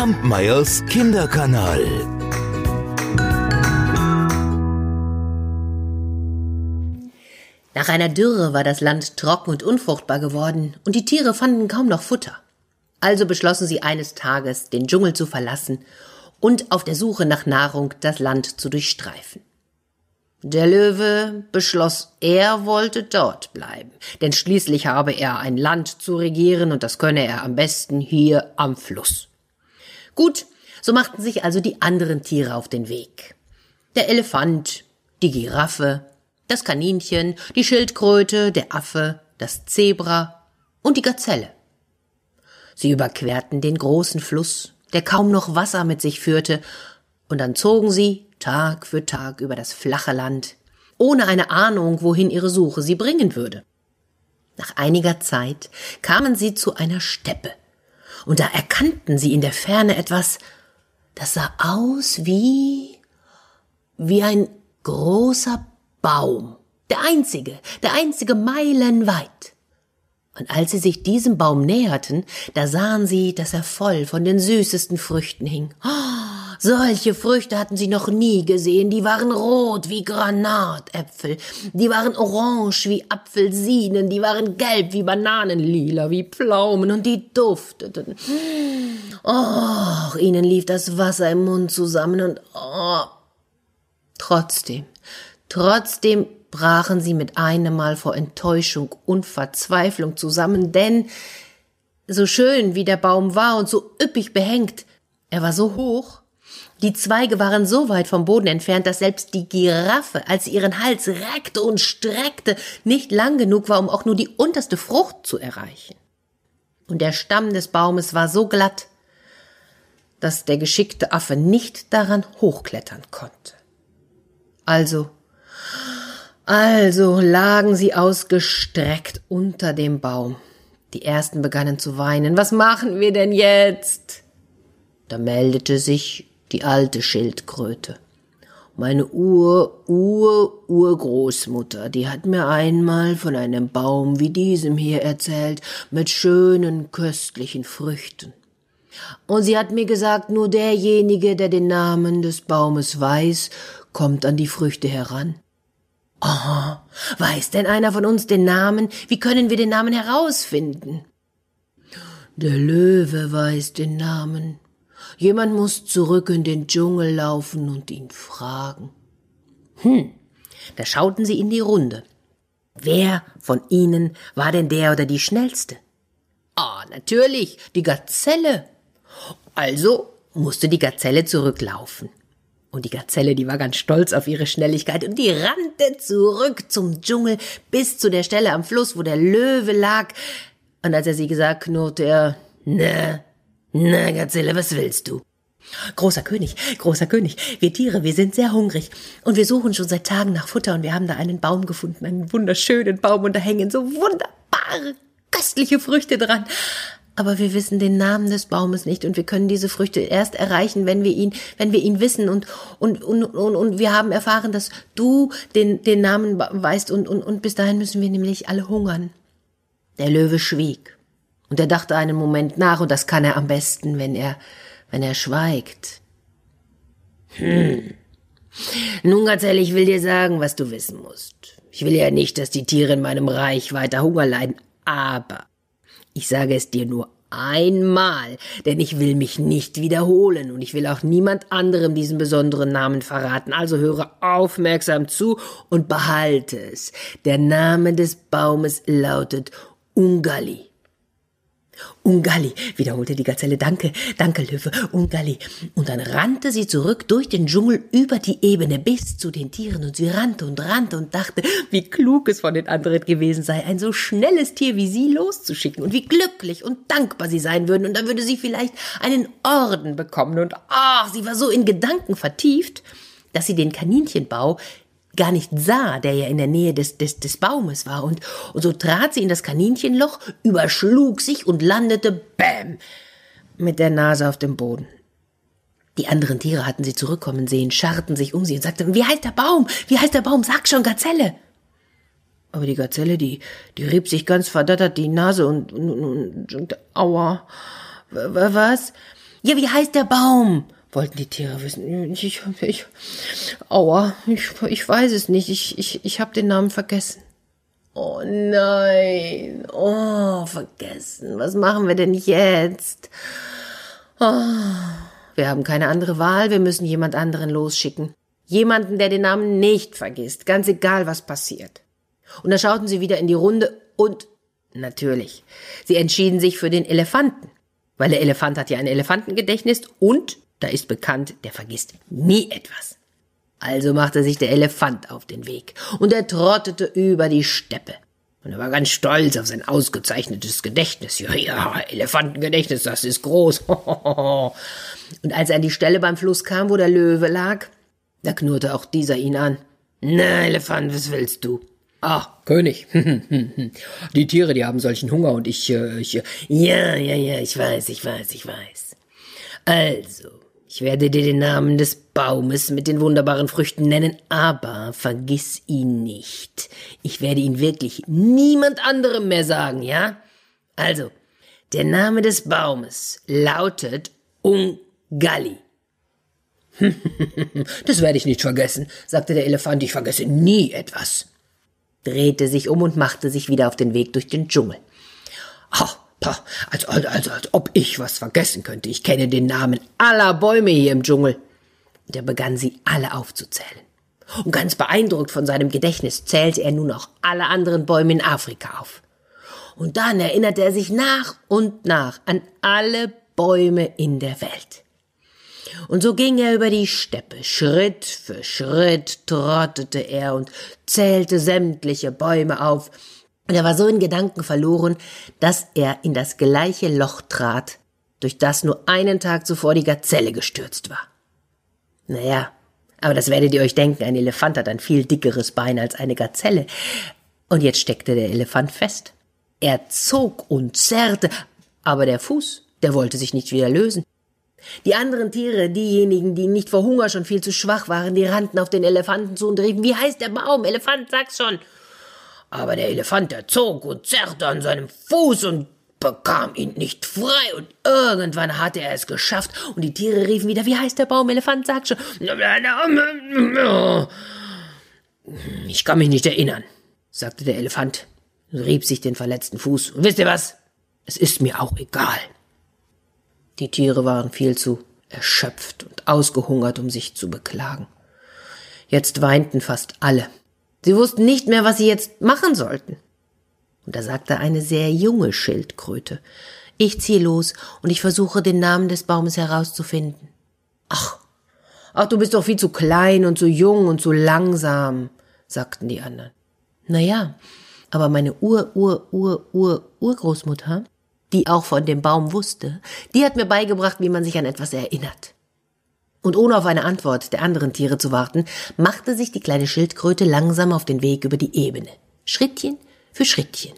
Kampmeyers Kinderkanal. Nach einer Dürre war das Land trocken und unfruchtbar geworden, und die Tiere fanden kaum noch Futter. Also beschlossen sie eines Tages, den Dschungel zu verlassen und auf der Suche nach Nahrung das Land zu durchstreifen. Der Löwe beschloss, er wollte dort bleiben, denn schließlich habe er ein Land zu regieren und das könne er am besten hier am Fluss. Gut, so machten sich also die anderen Tiere auf den Weg. Der Elefant, die Giraffe, das Kaninchen, die Schildkröte, der Affe, das Zebra und die Gazelle. Sie überquerten den großen Fluss, der kaum noch Wasser mit sich führte, und dann zogen sie Tag für Tag über das flache Land, ohne eine Ahnung, wohin ihre Suche sie bringen würde. Nach einiger Zeit kamen sie zu einer Steppe, und da erkannten sie in der Ferne etwas, das sah aus wie wie ein großer Baum, der einzige, der einzige meilenweit. Und als sie sich diesem Baum näherten, da sahen sie, dass er voll von den süßesten Früchten hing. Oh, solche Früchte hatten sie noch nie gesehen. Die waren rot wie Granatäpfel, die waren orange wie Apfelsinen, die waren gelb wie Bananen, lila wie Pflaumen und die dufteten. Oh, ihnen lief das Wasser im Mund zusammen und oh. Trotzdem, trotzdem brachen sie mit einem Mal vor Enttäuschung und Verzweiflung zusammen, denn so schön wie der Baum war und so üppig behängt, er war so hoch, die Zweige waren so weit vom Boden entfernt, dass selbst die Giraffe, als sie ihren Hals reckte und streckte, nicht lang genug war, um auch nur die unterste Frucht zu erreichen. Und der Stamm des Baumes war so glatt, dass der geschickte Affe nicht daran hochklettern konnte. Also also lagen sie ausgestreckt unter dem Baum. Die ersten begannen zu weinen. Was machen wir denn jetzt? Da meldete sich die alte Schildkröte. Meine Ur, Ur, Urgroßmutter, die hat mir einmal von einem Baum wie diesem hier erzählt, mit schönen, köstlichen Früchten. Und sie hat mir gesagt, nur derjenige, der den Namen des Baumes weiß, kommt an die Früchte heran. Oh, weiß denn einer von uns den Namen? Wie können wir den Namen herausfinden? Der Löwe weiß den Namen. Jemand muss zurück in den Dschungel laufen und ihn fragen. Hm, da schauten sie in die Runde. Wer von ihnen war denn der oder die schnellste? Ah, natürlich, die Gazelle. Also musste die Gazelle zurücklaufen. Und die Gazelle, die war ganz stolz auf ihre Schnelligkeit und die rannte zurück zum Dschungel bis zu der Stelle am Fluss, wo der Löwe lag. Und als er sie gesagt, knurrte er, na, na, Gazelle, was willst du? Großer König, großer König, wir Tiere, wir sind sehr hungrig und wir suchen schon seit Tagen nach Futter und wir haben da einen Baum gefunden, einen wunderschönen Baum und da hängen so wunderbare, köstliche Früchte dran aber wir wissen den Namen des Baumes nicht und wir können diese Früchte erst erreichen, wenn wir ihn, wenn wir ihn wissen und und und und, und wir haben erfahren, dass du den den Namen weißt und und und bis dahin müssen wir nämlich alle hungern. Der Löwe schwieg und er dachte einen Moment nach und das kann er am besten, wenn er wenn er schweigt. Hm. Nun ganz ehrlich, ich will dir sagen, was du wissen musst. Ich will ja nicht, dass die Tiere in meinem Reich weiter Hunger leiden, aber ich sage es dir nur einmal, denn ich will mich nicht wiederholen und ich will auch niemand anderem diesen besonderen Namen verraten. Also höre aufmerksam zu und behalte es. Der Name des Baumes lautet Ungali. Ungalli, wiederholte die Gazelle, danke, danke, Löwe, Ungalli. Und dann rannte sie zurück durch den Dschungel über die Ebene bis zu den Tieren und sie rannte und rannte und dachte, wie klug es von den anderen gewesen sei, ein so schnelles Tier wie sie loszuschicken und wie glücklich und dankbar sie sein würden. Und dann würde sie vielleicht einen Orden bekommen. Und ach, sie war so in Gedanken vertieft, dass sie den Kaninchenbau gar nicht sah, der ja in der Nähe des, des, des Baumes war. Und, und so trat sie in das Kaninchenloch, überschlug sich und landete, bäm, mit der Nase auf dem Boden. Die anderen Tiere hatten sie zurückkommen sehen, scharrten sich um sie und sagten, wie heißt der Baum? Wie heißt der Baum? Sag schon, Gazelle! Aber die Gazelle, die, die rieb sich ganz verdattert die Nase und, und, und, und aua. Was? Ja, wie heißt der Baum? Wollten die Tiere wissen. Ich, ich, ich aua, ich, ich weiß es nicht. Ich, ich, ich habe den Namen vergessen. Oh nein, oh, vergessen. Was machen wir denn jetzt? Oh, wir haben keine andere Wahl, wir müssen jemand anderen losschicken. Jemanden, der den Namen nicht vergisst, ganz egal, was passiert. Und da schauten sie wieder in die Runde und natürlich, sie entschieden sich für den Elefanten, weil der Elefant hat ja ein Elefantengedächtnis und da ist bekannt, der vergisst nie etwas. Also machte sich der Elefant auf den Weg und er trottete über die Steppe. Und er war ganz stolz auf sein ausgezeichnetes Gedächtnis. Ja, ja, Elefantengedächtnis, das ist groß. und als er an die Stelle beim Fluss kam, wo der Löwe lag, da knurrte auch dieser ihn an. Na, Elefant, was willst du? Ah, König. die Tiere, die haben solchen Hunger und ich, äh, ich. Ja, ja, ja, ich weiß, ich weiß, ich weiß. Also, ich werde dir den Namen des Baumes mit den wunderbaren Früchten nennen, aber vergiss ihn nicht. Ich werde ihn wirklich niemand anderem mehr sagen, ja? Also, der Name des Baumes lautet Ungalli. das werde ich nicht vergessen, sagte der Elefant, ich vergesse nie etwas, drehte sich um und machte sich wieder auf den Weg durch den Dschungel. Oh, Pah, als, als, als, als ob ich was vergessen könnte. Ich kenne den Namen aller Bäume hier im Dschungel. Und er begann sie alle aufzuzählen. Und ganz beeindruckt von seinem Gedächtnis zählte er nun auch alle anderen Bäume in Afrika auf. Und dann erinnerte er sich nach und nach an alle Bäume in der Welt. Und so ging er über die Steppe, Schritt für Schritt trottete er und zählte sämtliche Bäume auf, und er war so in Gedanken verloren, dass er in das gleiche Loch trat, durch das nur einen Tag zuvor die Gazelle gestürzt war. Naja, aber das werdet ihr euch denken, ein Elefant hat ein viel dickeres Bein als eine Gazelle. Und jetzt steckte der Elefant fest. Er zog und zerrte, aber der Fuß, der wollte sich nicht wieder lösen. Die anderen Tiere, diejenigen, die nicht vor Hunger schon viel zu schwach waren, die rannten auf den Elefanten zu und riefen, wie heißt der Baum? Elefant, sag's schon. Aber der Elefant, der zog und zerrte an seinem Fuß und bekam ihn nicht frei und irgendwann hatte er es geschafft und die Tiere riefen wieder, wie heißt der Baum? Elefant sagt schon. Ich kann mich nicht erinnern, sagte der Elefant und rieb sich den verletzten Fuß. Und wisst ihr was? Es ist mir auch egal. Die Tiere waren viel zu erschöpft und ausgehungert, um sich zu beklagen. Jetzt weinten fast alle. Sie wussten nicht mehr, was sie jetzt machen sollten. Und da sagte eine sehr junge Schildkröte, ich ziehe los und ich versuche den Namen des Baumes herauszufinden. Ach, ach, du bist doch viel zu klein und zu jung und zu langsam, sagten die anderen. Na ja, aber meine Ur, Ur, Ur, Ur, Urgroßmutter, die auch von dem Baum wusste, die hat mir beigebracht, wie man sich an etwas erinnert. Und ohne auf eine Antwort der anderen Tiere zu warten, machte sich die kleine Schildkröte langsam auf den Weg über die Ebene. Schrittchen für Schrittchen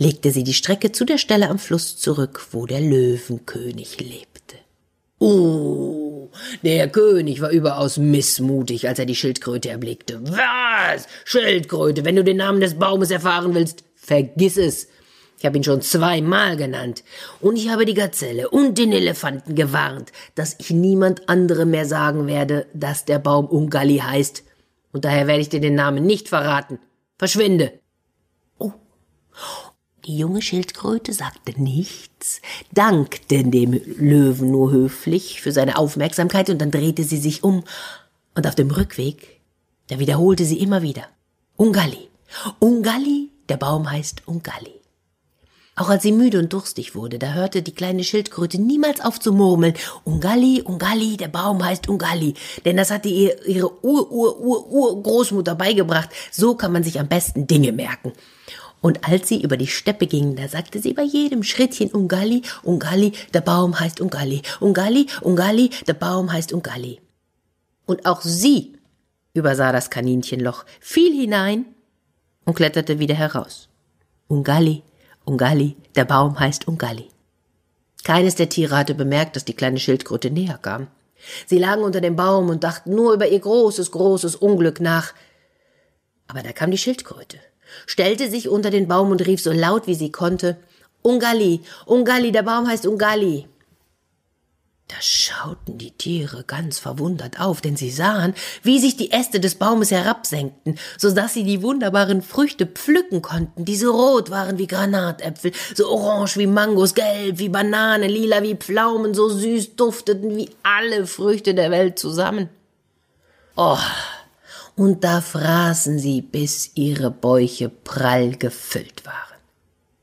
legte sie die Strecke zu der Stelle am Fluss zurück, wo der Löwenkönig lebte. Oh, der König war überaus missmutig, als er die Schildkröte erblickte. Was? Schildkröte, wenn du den Namen des Baumes erfahren willst, vergiss es. Ich habe ihn schon zweimal genannt. Und ich habe die Gazelle und den Elefanten gewarnt, dass ich niemand anderem mehr sagen werde, dass der Baum Ungalli heißt. Und daher werde ich dir den Namen nicht verraten. Verschwinde. Oh. Die junge Schildkröte sagte nichts, dankte dem Löwen nur höflich für seine Aufmerksamkeit und dann drehte sie sich um. Und auf dem Rückweg, da wiederholte sie immer wieder. Ungalli. Ungalli, der Baum heißt Ungalli. Auch als sie müde und durstig wurde, da hörte die kleine Schildkröte niemals auf zu murmeln. Ungalli, Ungalli, der Baum heißt Ungalli. Denn das hatte ihr ihre Ur-Ur-Ur-Ur-Großmutter beigebracht. So kann man sich am besten Dinge merken. Und als sie über die Steppe ging, da sagte sie bei jedem Schrittchen Ungalli, Ungalli, der Baum heißt Ungalli. Ungalli, Ungalli, der Baum heißt Ungalli. Und auch sie übersah das Kaninchenloch, fiel hinein und kletterte wieder heraus. Ungalli, Ungalli, der Baum heißt Ungalli. Keines der Tiere hatte bemerkt, dass die kleine Schildkröte näher kam. Sie lagen unter dem Baum und dachten nur über ihr großes, großes Unglück nach. Aber da kam die Schildkröte, stellte sich unter den Baum und rief so laut wie sie konnte Ungalli, Ungalli, der Baum heißt Ungalli. Da schauten die Tiere ganz verwundert auf, denn sie sahen, wie sich die Äste des Baumes herabsenkten, so dass sie die wunderbaren Früchte pflücken konnten, die so rot waren wie Granatäpfel, so orange wie Mangos, gelb wie Banane, lila wie Pflaumen, so süß dufteten wie alle Früchte der Welt zusammen. Oh, und da fraßen sie, bis ihre Bäuche prall gefüllt waren.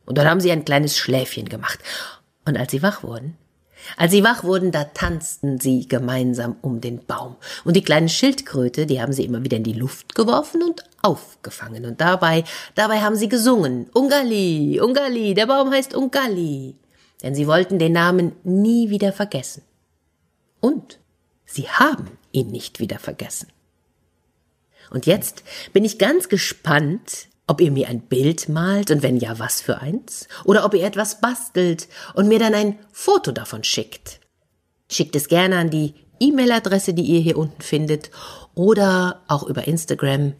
Und dann haben sie ein kleines Schläfchen gemacht. Und als sie wach wurden, als sie wach wurden, da tanzten sie gemeinsam um den Baum. Und die kleine Schildkröte, die haben sie immer wieder in die Luft geworfen und aufgefangen. Und dabei, dabei haben sie gesungen. Ungali, Ungali, der Baum heißt Ungali. Denn sie wollten den Namen nie wieder vergessen. Und sie haben ihn nicht wieder vergessen. Und jetzt bin ich ganz gespannt, ob ihr mir ein Bild malt und wenn ja, was für eins? Oder ob ihr etwas bastelt und mir dann ein Foto davon schickt. Schickt es gerne an die E-Mail-Adresse, die ihr hier unten findet oder auch über Instagram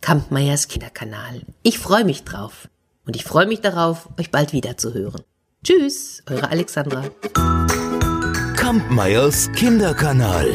Kampmeyers Kinderkanal. Ich freue mich drauf und ich freue mich darauf, euch bald wieder zu hören. Tschüss, eure Alexandra. Kampmeyers Kinderkanal.